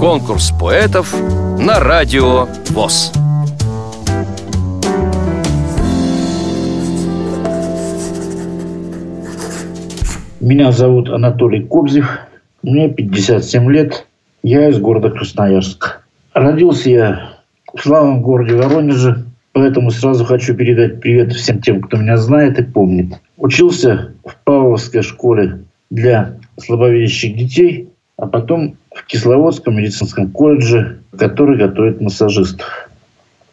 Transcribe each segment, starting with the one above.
Конкурс поэтов на радио ВОЗ. Меня зовут Анатолий Кобзев, мне 57 лет, я из города Красноярск. Родился я в славном городе Воронеже, поэтому сразу хочу передать привет всем тем, кто меня знает и помнит. Учился в Павловской школе для слабовидящих детей, а потом в Кисловодском медицинском колледже, который готовит массажистов.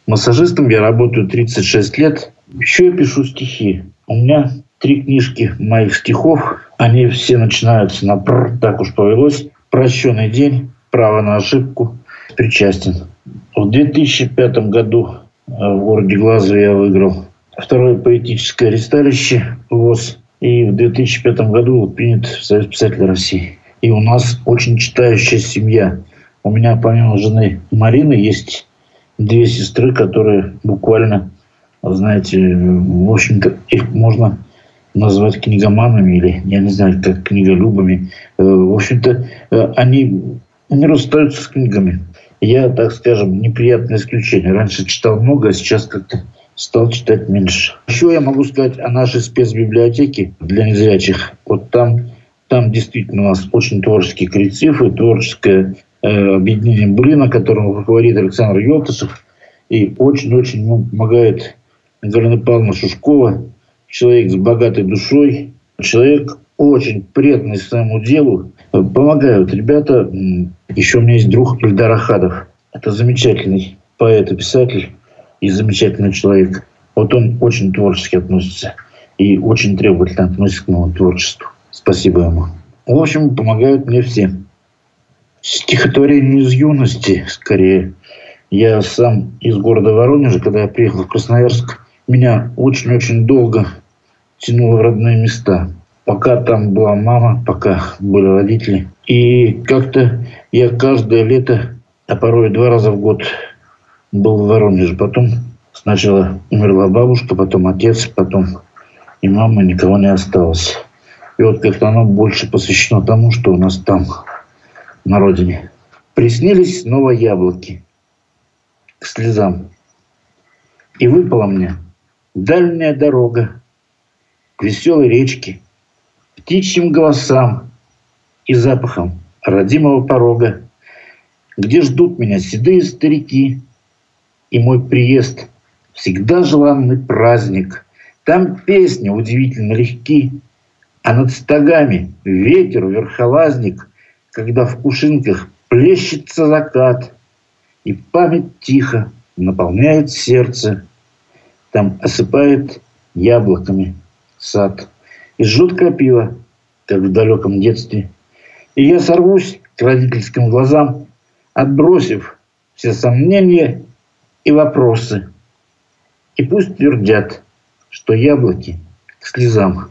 Массажистом я работаю 36 лет. Еще я пишу стихи. У меня три книжки моих стихов. Они все начинаются на «пр», так уж повелось. «Прощенный день», «Право на ошибку», «Причастен». В 2005 году э, в городе Глазово я выиграл второе поэтическое ресталище ВОЗ. И в 2005 году был принят в Союз писателей России. И у нас очень читающая семья. У меня помимо жены Марины есть две сестры, которые буквально, знаете, в общем-то, их можно назвать книгоманами или, я не знаю, как книголюбами. Э, в общем-то, э, они не расстаются с книгами. Я, так скажем, неприятное исключение. Раньше читал много, а сейчас как-то стал читать меньше. Еще я могу сказать о нашей спецбиблиотеке для незрячих. Вот там, там действительно у нас очень творческий коллектив и творческое э, объединение Блина, которым руководит Александр Елтышев. И очень-очень ему помогает Галина Павловна Шушкова, человек с богатой душой, человек очень преданный своему делу. Помогают ребята. Еще у меня есть друг Ильдар Ахадов. Это замечательный поэт и писатель и замечательный человек. Вот он очень творчески относится и очень требовательно относится к моему творчеству. Спасибо ему. В общем, помогают мне все. Стихотворение из юности, скорее. Я сам из города Воронежа, когда я приехал в Красноярск, меня очень-очень долго тянуло в родные места. Пока там была мама, пока были родители. И как-то я каждое лето, а порой два раза в год был в Воронеже. Потом сначала умерла бабушка, потом отец, потом и мама, никого не осталось. И вот как-то оно больше посвящено тому, что у нас там, на родине. Приснились снова яблоки к слезам. И выпала мне дальняя дорога к веселой речке, птичьим голосам и запахом родимого порога, где ждут меня седые старики, и мой приезд всегда желанный праздник. Там песни удивительно легки, а над стогами ветер, верхолазник, когда в кушинках плещется закат, и память тихо наполняет сердце, там осыпает яблоками сад. И жжет крапива, как в далеком детстве. И я сорвусь к родительским глазам, отбросив все сомнения и вопросы. И пусть твердят, что яблоки к слезам.